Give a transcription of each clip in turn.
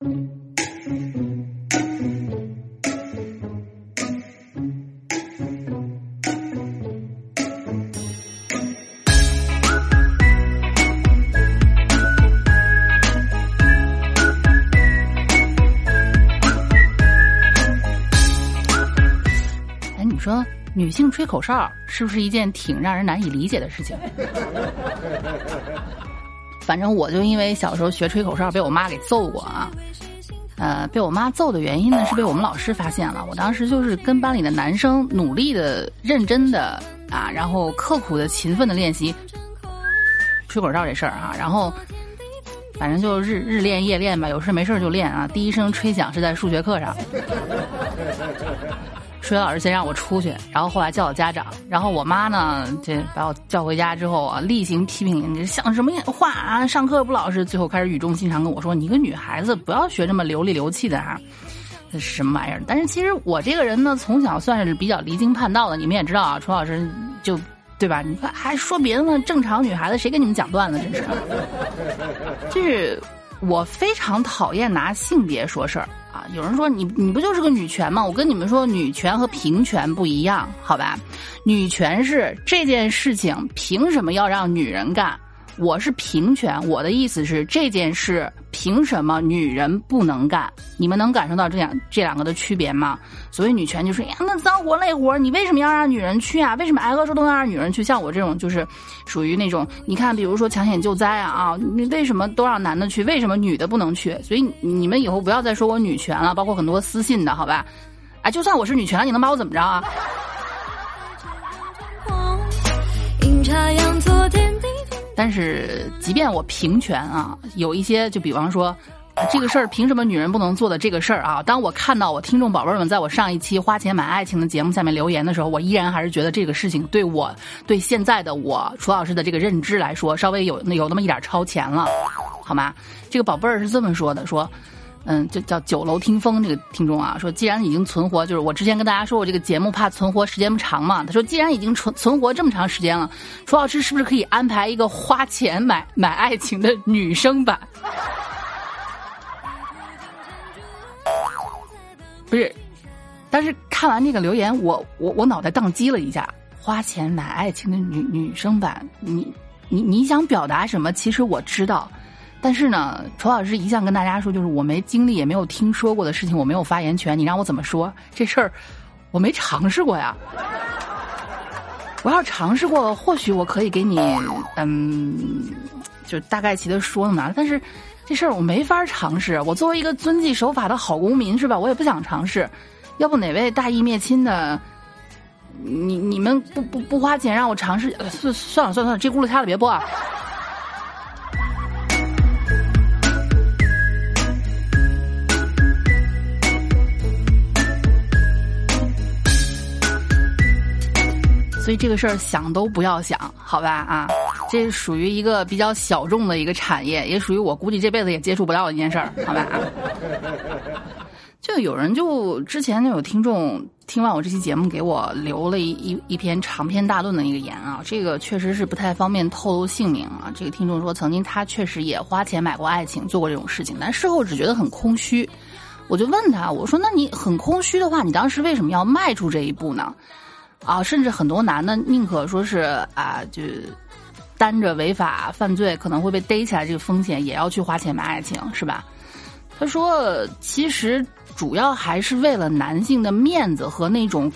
哎，你说女性吹口哨是不是一件挺让人难以理解的事情？反正我就因为小时候学吹口哨被我妈给揍过啊，呃，被我妈揍的原因呢是被我们老师发现了。我当时就是跟班里的男生努力的、认真的啊，然后刻苦的、勤奋的练习吹口哨这事儿啊，然后反正就日日练夜练吧，有事没事就练啊。第一声吹响是在数学课上。数学老师先让我出去，然后后来叫我家长，然后我妈呢，这把我叫回家之后啊，例行批评你想什么话啊，上课不老实，最后开始语重心长跟我说：“你一个女孩子不要学这么流里流气的哈，这是什么玩意儿？”但是其实我这个人呢，从小算是比较离经叛道的，你们也知道啊，楚老师就对吧？你看还说别的呢，正常女孩子谁跟你们讲段子？真是，就是我非常讨厌拿性别说事儿。啊，有人说你你不就是个女权吗？我跟你们说，女权和平权不一样，好吧？女权是这件事情凭什么要让女人干？我是平权，我的意思是这件事凭什么女人不能干？你们能感受到这两这两个的区别吗？所谓女权就是呀，那脏活累活，你为什么要让女人去啊？为什么挨个说都要让女人去？像我这种就是属于那种，你看，比如说抢险救灾啊啊，你为什么都让男的去？为什么女的不能去？所以你们以后不要再说我女权了，包括很多私信的好吧？啊，就算我是女权，你能把我怎么着啊？阴差阳错，天地但是，即便我平权啊，有一些，就比方说，这个事儿凭什么女人不能做的这个事儿啊？当我看到我听众宝贝们在我上一期花钱买爱情的节目下面留言的时候，我依然还是觉得这个事情对我对现在的我楚老师的这个认知来说，稍微有有那么一点超前了，好吗？这个宝贝儿是这么说的，说。嗯，就叫九楼听风这个听众啊，说既然已经存活，就是我之前跟大家说我这个节目怕存活时间不长嘛。他说既然已经存存活这么长时间了，楚老师是不是可以安排一个花钱买买爱情的女生版？不是，但是看完这个留言，我我我脑袋宕机了一下。花钱买爱情的女女生版，你你你想表达什么？其实我知道。但是呢，楚老师一向跟大家说，就是我没经历也没有听说过的事情，我没有发言权。你让我怎么说这事儿？我没尝试过呀。我要尝试过，或许我可以给你，嗯，就大概其的说呢。但是这事儿我没法尝试。我作为一个遵纪守法的好公民，是吧？我也不想尝试。要不哪位大义灭亲的，你你们不不不花钱让我尝试？算了算了算了，这轱辘掐了别播啊。所以这个事儿想都不要想，好吧啊，这属于一个比较小众的一个产业，也属于我估计这辈子也接触不到的一件事儿，好吧啊。就有人就之前就有听众听完我这期节目，给我留了一一一篇长篇大论的一个言啊，这个确实是不太方便透露姓名啊。这个听众说，曾经他确实也花钱买过爱情，做过这种事情，但事后只觉得很空虚。我就问他，我说那你很空虚的话，你当时为什么要迈出这一步呢？啊，甚至很多男的宁可说是啊，就担着违法犯罪可能会被逮起来这个风险，也要去花钱买爱情，是吧？他说，其实主要还是为了男性的面子和那种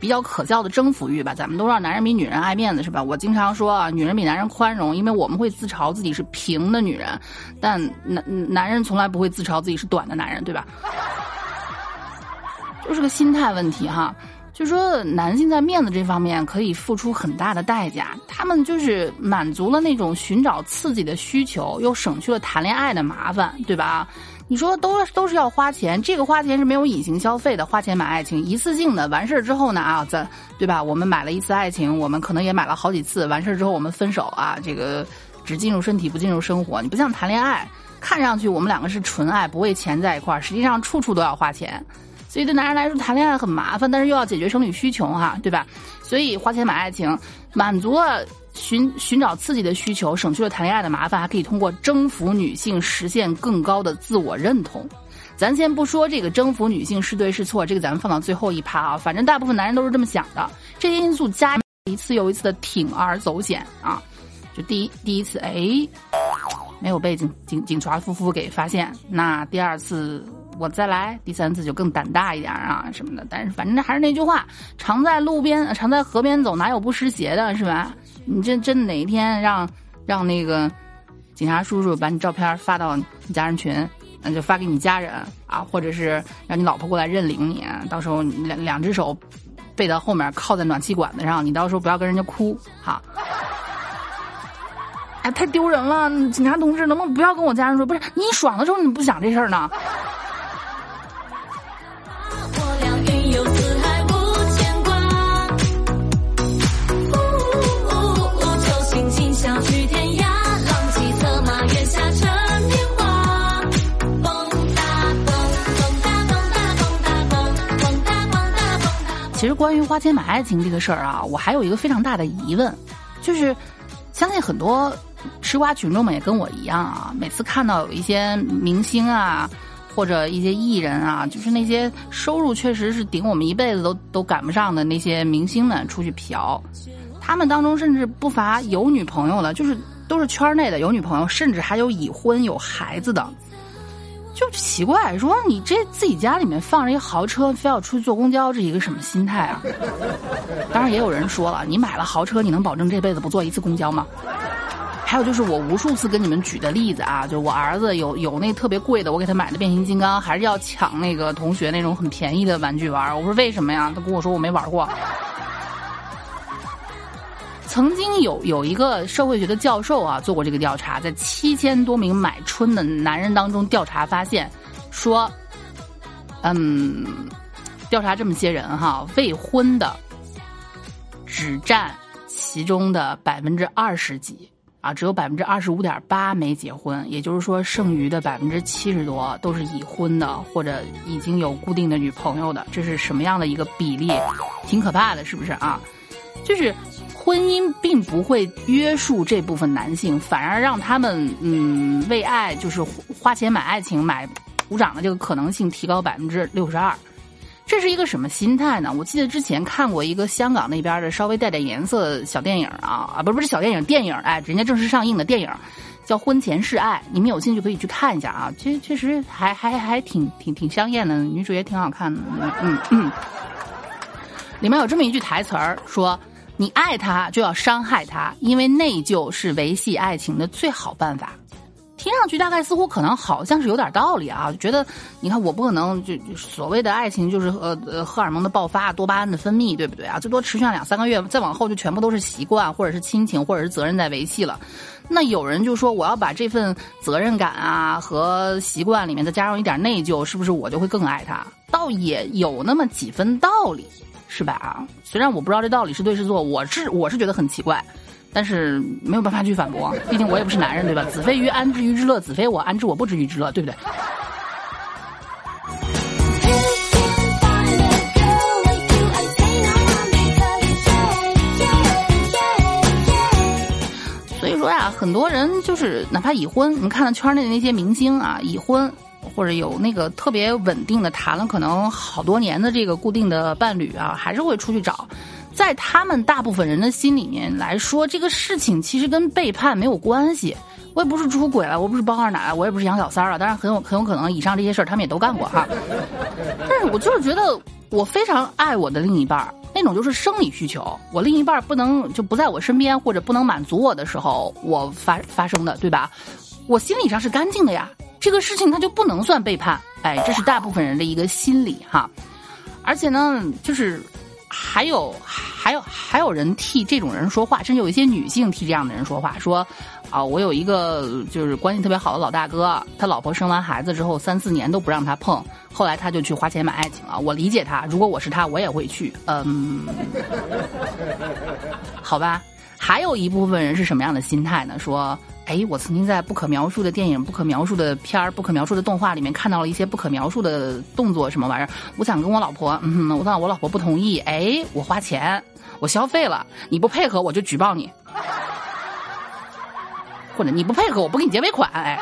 比较可笑的征服欲吧。咱们都知道，男人比女人爱面子，是吧？我经常说啊，女人比男人宽容，因为我们会自嘲自己是平的女人，但男男人从来不会自嘲自己是短的男人，对吧？就是个心态问题哈。就说男性在面子这方面可以付出很大的代价，他们就是满足了那种寻找刺激的需求，又省去了谈恋爱的麻烦，对吧？你说都都是要花钱，这个花钱是没有隐形消费的，花钱买爱情，一次性的完事儿之后呢啊，咱对吧？我们买了一次爱情，我们可能也买了好几次，完事儿之后我们分手啊，这个只进入身体不进入生活，你不像谈恋爱，看上去我们两个是纯爱，不为钱在一块儿，实际上处处都要花钱。所以对男人来说谈恋爱很麻烦，但是又要解决生理需求哈，对吧？所以花钱买爱情，满足了寻寻找刺激的需求，省去了谈恋爱的麻烦，还可以通过征服女性实现更高的自我认同。咱先不说这个征服女性是对是错，这个咱们放到最后一趴啊。反正大部分男人都是这么想的。这些因素加一次又一次的铤而走险啊，就第一第一次哎，没有被警警警察夫妇给发现。那第二次我再来，第三次就更胆大一点啊什么的。但是反正还是那句话，常在路边常在河边走，哪有不湿鞋的，是吧？你这真哪一天让让那个警察叔叔把你照片发到你家人群？那就发给你家人啊，或者是让你老婆过来认领你，到时候两两只手背到后面靠在暖气管子上，你到时候不要跟人家哭哈。哎，太丢人了！警察同志，能不能不要跟我家人说？不是你爽的时候，你不想这事儿呢？关于花钱买爱情这个事儿啊，我还有一个非常大的疑问，就是相信很多吃瓜群众们也跟我一样啊，每次看到有一些明星啊，或者一些艺人啊，就是那些收入确实是顶我们一辈子都都赶不上的那些明星们出去嫖，他们当中甚至不乏有女朋友的，就是都是圈内的有女朋友，甚至还有已婚有孩子的。就奇怪，说你这自己家里面放着一豪车，非要出去坐公交，这一个什么心态啊？当然也有人说了，你买了豪车，你能保证这辈子不坐一次公交吗？还有就是我无数次跟你们举的例子啊，就是我儿子有有那特别贵的，我给他买的变形金刚，还是要抢那个同学那种很便宜的玩具玩。我说为什么呀？他跟我说我没玩过。曾经有有一个社会学的教授啊做过这个调查，在七千多名买春的男人当中调查发现，说，嗯，调查这么些人哈，未婚的只占其中的百分之二十几啊，只有百分之二十五点八没结婚，也就是说，剩余的百分之七十多都是已婚的或者已经有固定的女朋友的，这是什么样的一个比例？挺可怕的，是不是啊？就是。婚姻并不会约束这部分男性，反而让他们嗯为爱就是花钱买爱情、买鼓掌的这个可能性提高百分之六十二。这是一个什么心态呢？我记得之前看过一个香港那边的稍微带点颜色的小电影啊啊，不是不是小电影，电影哎，人家正式上映的电影叫《婚前示爱》，你们有兴趣可以去看一下啊，其实确实还还还挺挺挺香艳的，女主也挺好看的，嗯嗯，里面有这么一句台词儿说。你爱他就要伤害他，因为内疚是维系爱情的最好办法。听上去大概似乎可能好像是有点道理啊，觉得你看我不可能就所谓的爱情就是呃呃荷尔蒙的爆发、多巴胺的分泌，对不对啊？最多持续上两三个月，再往后就全部都是习惯或者是亲情或者是责任在维系了。那有人就说我要把这份责任感啊和习惯里面再加上一点内疚，是不是我就会更爱他？倒也有那么几分道理。是吧？啊，虽然我不知道这道理是对是错，我是我是觉得很奇怪，但是没有办法去反驳，毕竟我也不是男人，对吧？子非鱼，安知鱼之乐？子非我，安知我不知鱼之乐？对不对？说呀，很多人就是哪怕已婚，你看到圈内的那些明星啊，已婚。或者有那个特别稳定的谈了可能好多年的这个固定的伴侣啊，还是会出去找。在他们大部分人的心里面来说，这个事情其实跟背叛没有关系。我也不是出轨了，我不是包二奶，我也不是养小三了。当然很有很有可能以上这些事儿他们也都干过哈。但是我就是觉得我非常爱我的另一半儿，这种就是生理需求，我另一半不能就不在我身边或者不能满足我的时候，我发发生的对吧？我心理上是干净的呀。这个事情它就不能算背叛，哎，这是大部分人的一个心理哈。而且呢，就是还有还有还有人替这种人说话，甚至有一些女性替这样的人说话，说啊，我有一个就是关系特别好的老大哥，他老婆生完孩子之后三四年都不让他碰，后来他就去花钱买爱情了。我理解他，如果我是他，我也会去。嗯，好吧。还有一部分人是什么样的心态呢？说。哎，我曾经在不可描述的电影、不可描述的片儿、不可描述的动画里面看到了一些不可描述的动作，什么玩意儿？我想跟我老婆，嗯，我想我老婆不同意，哎，我花钱，我消费了，你不配合我就举报你，或者你不配合我不给你结尾款，哎。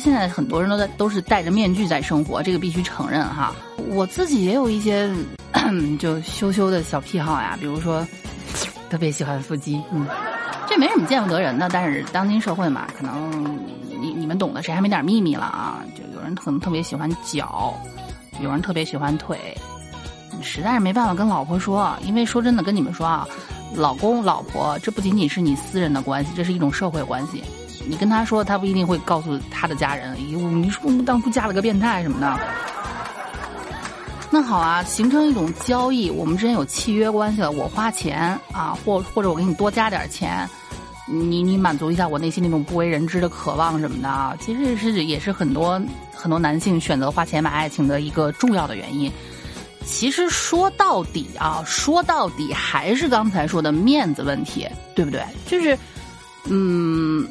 现在很多人都在都是戴着面具在生活，这个必须承认哈。我自己也有一些 就羞羞的小癖好呀，比如说特别喜欢腹肌，嗯，这没什么见不得人的。但是当今社会嘛，可能你你们懂的，谁还没点秘密了啊？就有人可能特别喜欢脚，有人特别喜欢腿，实在是没办法跟老婆说，因为说真的，跟你们说啊，老公老婆这不仅仅是你私人的关系，这是一种社会关系。你跟他说，他不一定会告诉他的家人。哟，你说我们当初嫁了个变态什么的。那好啊，形成一种交易，我们之间有契约关系了。我花钱啊，或或者我给你多加点钱，你你满足一下我内心那种不为人知的渴望什么的啊。其实是也是很多很多男性选择花钱买爱情的一个重要的原因。其实说到底啊，说到底还是刚才说的面子问题，对不对？就是，嗯。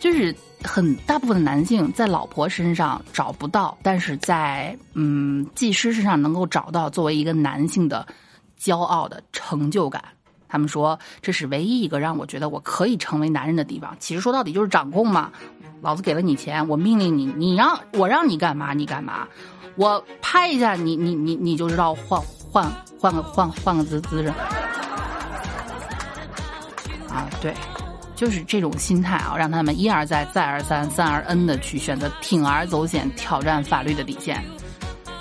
就是很大部分的男性在老婆身上找不到，但是在嗯技师身上能够找到作为一个男性的骄傲的成就感。他们说这是唯一一个让我觉得我可以成为男人的地方。其实说到底就是掌控嘛，老子给了你钱，我命令你，你让我让你干嘛你干嘛，我拍一下你你你你就知道换换换个换换个姿姿势啊对。就是这种心态啊，让他们一而再、再而三、三而 N 的去选择铤而走险，挑战法律的底线。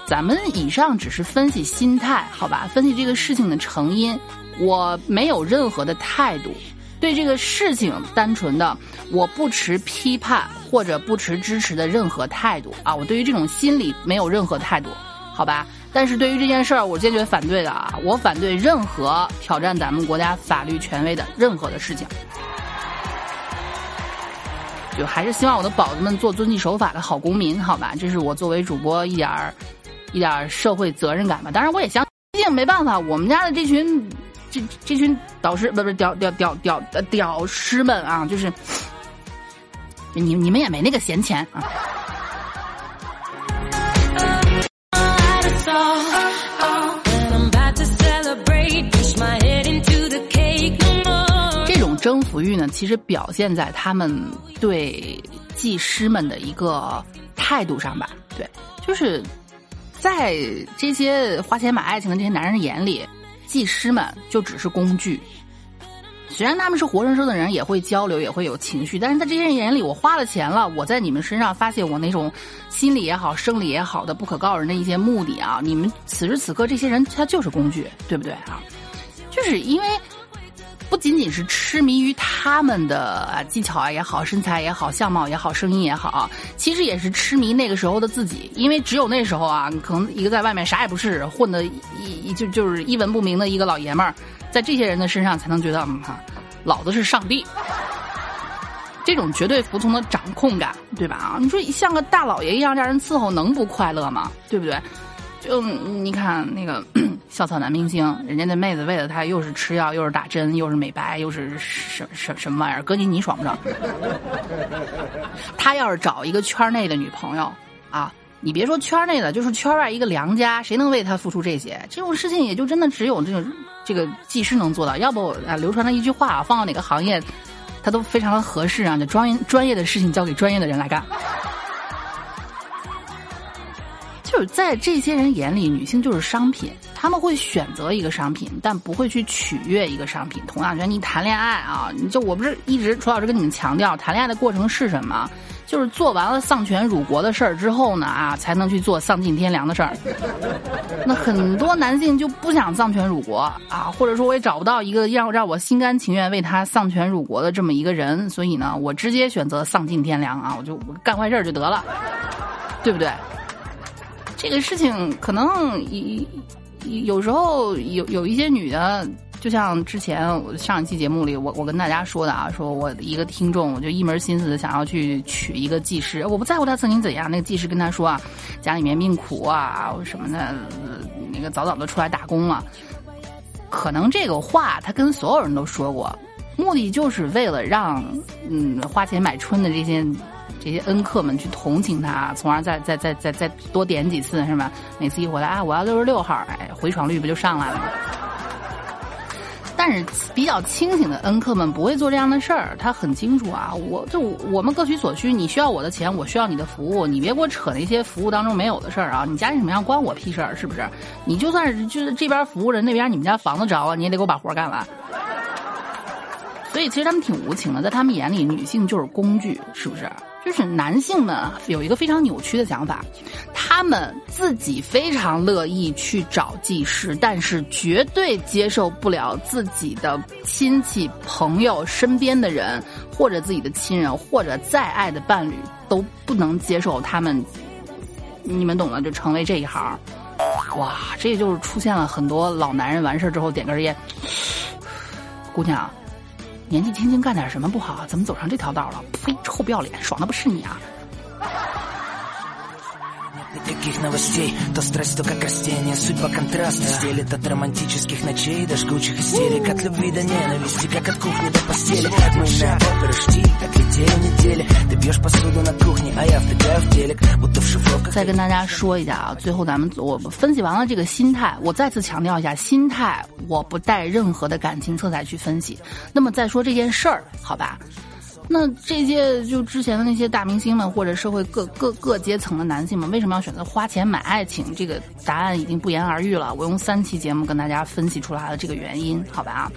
咱们以上只是分析心态，好吧？分析这个事情的成因，我没有任何的态度，对这个事情单纯的我不持批判或者不持支持的任何态度啊！我对于这种心理没有任何态度，好吧？但是对于这件事儿，我坚决反对的啊！我反对任何挑战咱们国家法律权威的任何的事情。就还是希望我的宝子们做遵纪守法的好公民，好吧？这是我作为主播一点儿一点儿社会责任感吧。当然，我也相信没办法，我们家的这群这这群导师不是屌屌屌屌屌师们啊，就是你你们也没那个闲钱啊。征服欲呢，其实表现在他们对技师们的一个态度上吧。对，就是在这些花钱买爱情的这些男人眼里，技师们就只是工具。虽然他们是活生生的人，也会交流，也会有情绪，但是在这些人眼里，我花了钱了，我在你们身上发泄我那种心理也好、生理也好的不可告人的一些目的啊，你们此时此刻这些人他就是工具，对不对啊？就是因为。不仅仅是痴迷于他们的技巧啊也好，身材也好，相貌也好，声音也好，其实也是痴迷那个时候的自己。因为只有那时候啊，可能一个在外面啥也不是，混的一一就就是一文不名的一个老爷们儿，在这些人的身上才能觉得，嗯哈，老子是上帝。这种绝对服从的掌控感，对吧？啊，你说像个大老爷一样让人伺候，能不快乐吗？对不对？就你看那个 校草男明星，人家那妹子为了他又是吃药，又是打针，又是美白，又是什什什么玩意儿？哥你你爽不爽？他要是找一个圈内的女朋友啊，你别说圈内的，就是圈外一个良家，谁能为他付出这些？这种事情也就真的只有这种这个技师能做到。要不啊，流传的一句话，放到哪个行业，他都非常的合适啊。就专业专业的事情交给专业的人来干。就是在这些人眼里，女性就是商品，他们会选择一个商品，但不会去取悦一个商品。同样，觉得你谈恋爱啊，你就我不是一直楚老师跟你们强调，谈恋爱的过程是什么？就是做完了丧权辱国的事儿之后呢，啊，才能去做丧尽天良的事儿。那很多男性就不想丧权辱国啊，或者说我也找不到一个让让我心甘情愿为他丧权辱国的这么一个人，所以呢，我直接选择丧尽天良啊，我就干坏事就得了，对不对？这个事情可能有有时候有有一些女的就像之前上一期节目里，我我跟大家说的啊，说我一个听众，我就一门心思的想要去娶一个技师，我不在乎他曾经怎样。那个技师跟他说啊，家里面命苦啊什么的，那个早早的出来打工了。可能这个话他跟所有人都说过，目的就是为了让嗯花钱买春的这些这些恩客们去同情他，从而再再再再再多点几次是吧？每次一回来啊，我要六十六号，哎，回床率不就上来了吗？但是比较清醒的恩客们不会做这样的事儿，他很清楚啊，我就我们各取所需，你需要我的钱，我需要你的服务，你别给我扯那些服务当中没有的事儿啊！你家里什么样关我屁事儿，是不是？你就算是就是这边服务人，那边你们家房子着了，你也得给我把活干完。所以其实他们挺无情的，在他们眼里，女性就是工具，是不是？就是男性们有一个非常扭曲的想法，他们自己非常乐意去找技师，但是绝对接受不了自己的亲戚、朋友、身边的人，或者自己的亲人，或者再爱的伴侣都不能接受他们。你们懂的，就成为这一行。哇，这就是出现了很多老男人完事儿之后点根烟，姑娘。年纪轻轻干点什么不好？怎么走上这条道了？呸！臭不要脸，爽的不是你啊！再跟大家说一下啊，最后咱们我分析完了这个心态，我再次强调一下，心态我不带任何的感情色彩去分析。那么再说这件事儿，好吧？那这些就之前的那些大明星们，或者社会各各各阶层的男性们，为什么要选择花钱买爱情？这个答案已经不言而喻了。我用三期节目跟大家分析出来了这个原因，好吧？啊，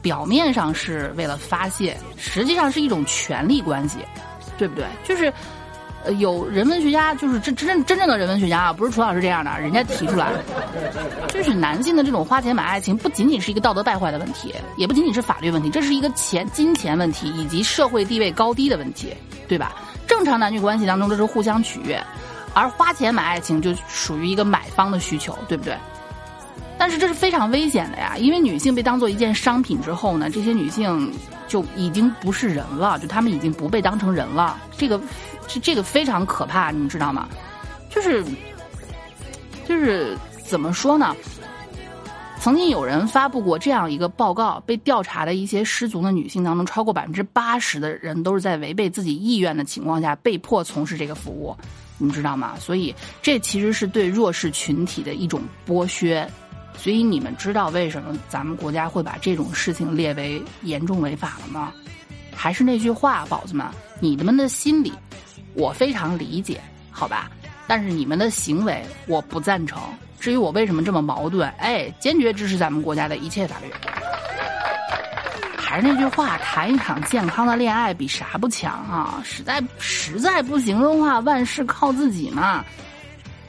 表面上是为了发泄，实际上是一种权力关系，对不对？就是。呃，有人文学家，就是真真正真正的人文学家啊，不是楚老师这样的，人家提出来，就是男性的这种花钱买爱情，不仅仅是一个道德败坏的问题，也不仅仅是法律问题，这是一个钱金钱问题以及社会地位高低的问题，对吧？正常男女关系当中，这是互相取悦，而花钱买爱情就属于一个买方的需求，对不对？但是这是非常危险的呀，因为女性被当做一件商品之后呢，这些女性就已经不是人了，就他们已经不被当成人了，这个。这这个非常可怕，你们知道吗？就是，就是怎么说呢？曾经有人发布过这样一个报告，被调查的一些失足的女性当中，超过百分之八十的人都是在违背自己意愿的情况下被迫从事这个服务，你知道吗？所以这其实是对弱势群体的一种剥削。所以你们知道为什么咱们国家会把这种事情列为严重违法了吗？还是那句话，宝子们，你们的心理。我非常理解，好吧，但是你们的行为我不赞成。至于我为什么这么矛盾，哎，坚决支持咱们国家的一切法律。还是那句话，谈一场健康的恋爱比啥不强啊？实在实在不行的话，万事靠自己嘛。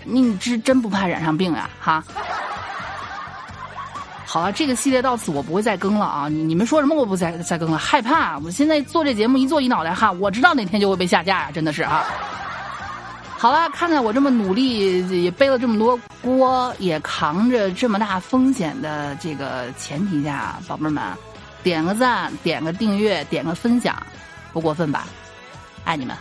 你真真不怕染上病啊？哈。好了，这个系列到此我不会再更了啊！你你们说什么我不再再更了，害怕！我现在做这节目一做一脑袋汗，我知道哪天就会被下架呀，真的是啊！好了，看在我这么努力，也背了这么多锅，也扛着这么大风险的这个前提下，宝贝们，点个赞，点个订阅，点个分享，不过分吧？爱你们！